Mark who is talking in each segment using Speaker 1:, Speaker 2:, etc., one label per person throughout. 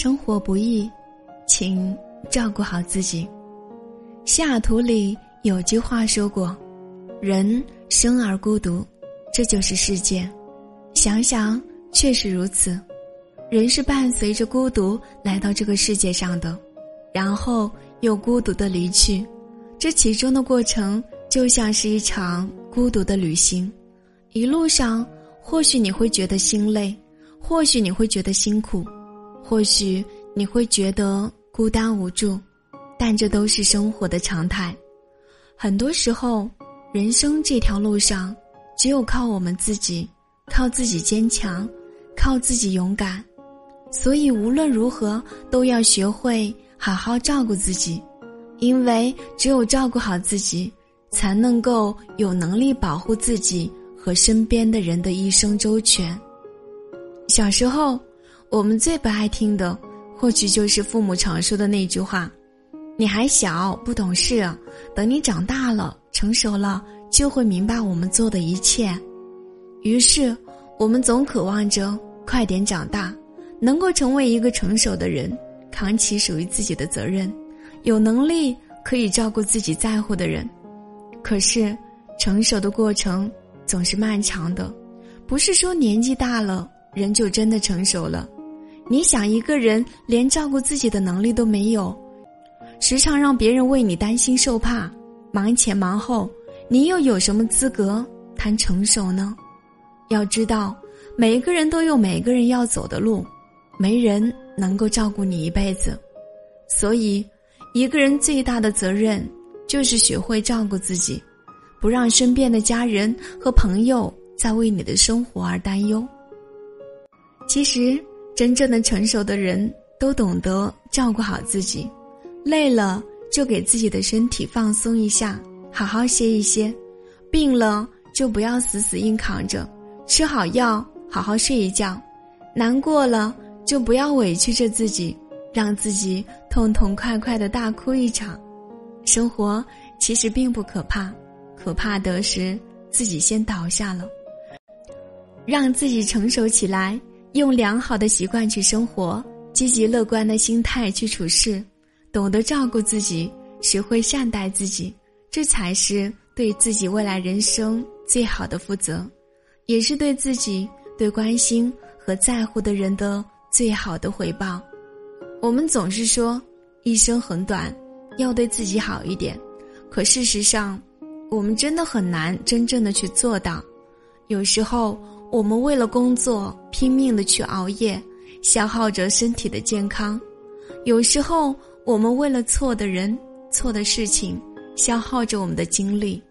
Speaker 1: 生活不易，请照顾好自己。西雅图里有句话说过：“人生而孤独，这就是世界。”想想确实如此，人是伴随着孤独来到这个世界上的，然后又孤独的离去。这其中的过程就像是一场孤独的旅行，一路上或许你会觉得心累，或许你会觉得辛苦。或许你会觉得孤单无助，但这都是生活的常态。很多时候，人生这条路上，只有靠我们自己，靠自己坚强，靠自己勇敢。所以无论如何，都要学会好好照顾自己，因为只有照顾好自己，才能够有能力保护自己和身边的人的一生周全。小时候。我们最不爱听的，或许就是父母常说的那句话：“你还小，不懂事，等你长大了、成熟了，就会明白我们做的一切。”于是，我们总渴望着快点长大，能够成为一个成熟的人，扛起属于自己的责任，有能力可以照顾自己在乎的人。可是，成熟的过程总是漫长的，不是说年纪大了人就真的成熟了。你想一个人连照顾自己的能力都没有，时常让别人为你担心受怕，忙前忙后，你又有什么资格谈成熟呢？要知道，每个人都有每个人要走的路，没人能够照顾你一辈子，所以，一个人最大的责任就是学会照顾自己，不让身边的家人和朋友再为你的生活而担忧。其实。真正的成熟的人都懂得照顾好自己，累了就给自己的身体放松一下，好好歇一歇；病了就不要死死硬扛着，吃好药，好好睡一觉；难过了就不要委屈着自己，让自己痛痛快快的大哭一场。生活其实并不可怕，可怕的是自己先倒下了。让自己成熟起来。用良好的习惯去生活，积极乐观的心态去处事，懂得照顾自己，学会善待自己，这才是对自己未来人生最好的负责，也是对自己、对关心和在乎的人的最好的回报。我们总是说一生很短，要对自己好一点，可事实上，我们真的很难真正的去做到。有时候。我们为了工作拼命的去熬夜，消耗着身体的健康；有时候我们为了错的人、错的事情，消耗着我们的精力；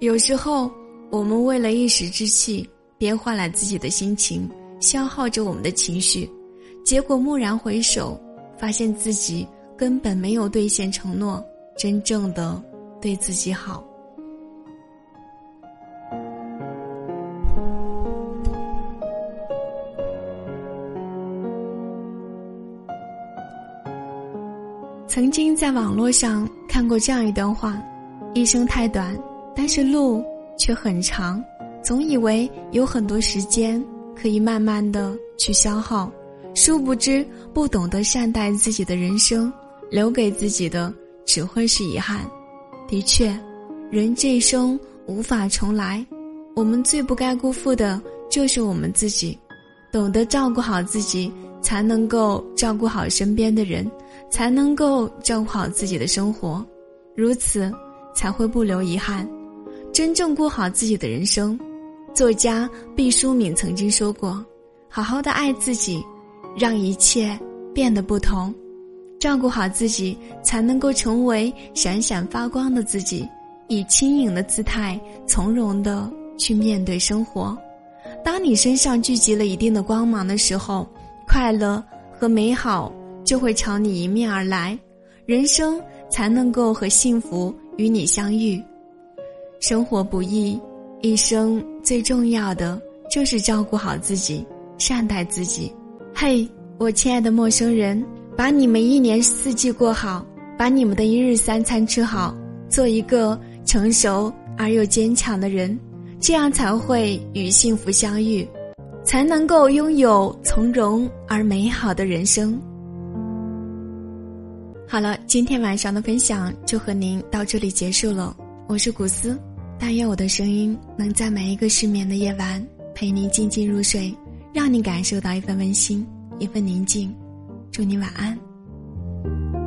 Speaker 1: 有时候我们为了一时之气，变换了自己的心情，消耗着我们的情绪。结果蓦然回首，发现自己根本没有兑现承诺，真正的对自己好。曾经在网络上看过这样一段话：一生太短，但是路却很长。总以为有很多时间可以慢慢的去消耗，殊不知不懂得善待自己的人生，留给自己的只会是遗憾。的确，人这一生无法重来，我们最不该辜负的就是我们自己。懂得照顾好自己，才能够照顾好身边的人。才能够照顾好自己的生活，如此才会不留遗憾，真正过好自己的人生。作家毕淑敏曾经说过：“好好的爱自己，让一切变得不同。照顾好自己，才能够成为闪闪发光的自己，以轻盈的姿态，从容的去面对生活。当你身上聚集了一定的光芒的时候，快乐和美好。”就会朝你迎面而来，人生才能够和幸福与你相遇。生活不易，一生最重要的就是照顾好自己，善待自己。嘿，我亲爱的陌生人，把你们一年四季过好，把你们的一日三餐吃好，做一个成熟而又坚强的人，这样才会与幸福相遇，才能够拥有从容而美好的人生。好了，今天晚上的分享就和您到这里结束了。我是古斯，但愿我的声音能在每一个失眠的夜晚陪你静静入睡，让你感受到一份温馨，一份宁静。祝你晚安。